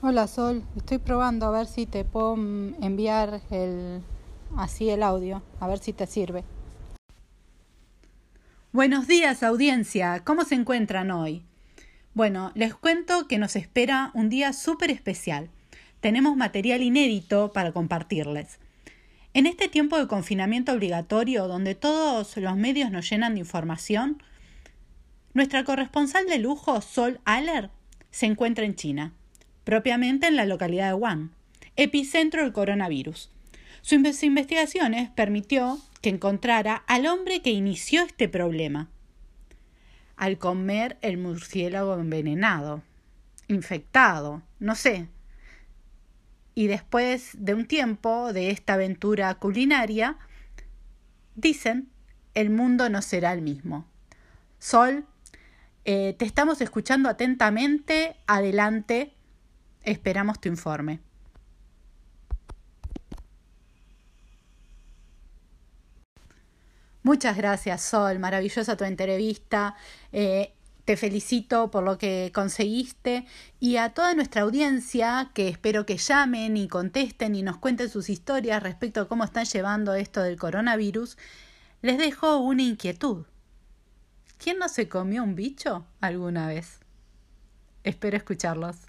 Hola Sol, estoy probando a ver si te puedo mm, enviar el así el audio, a ver si te sirve. Buenos días audiencia, ¿cómo se encuentran hoy? Bueno, les cuento que nos espera un día súper especial. Tenemos material inédito para compartirles. En este tiempo de confinamiento obligatorio, donde todos los medios nos llenan de información, nuestra corresponsal de lujo, Sol Aller, se encuentra en China, propiamente en la localidad de Wuhan, epicentro del coronavirus. Sus investigaciones permitió que encontrara al hombre que inició este problema al comer el murciélago envenenado, infectado, no sé. Y después de un tiempo de esta aventura culinaria, dicen, el mundo no será el mismo. Sol, eh, te estamos escuchando atentamente. Adelante. Esperamos tu informe. Muchas gracias, Sol. Maravillosa tu entrevista. Eh, te felicito por lo que conseguiste y a toda nuestra audiencia que espero que llamen y contesten y nos cuenten sus historias respecto a cómo están llevando esto del coronavirus, les dejo una inquietud. ¿Quién no se comió un bicho alguna vez? Espero escucharlos.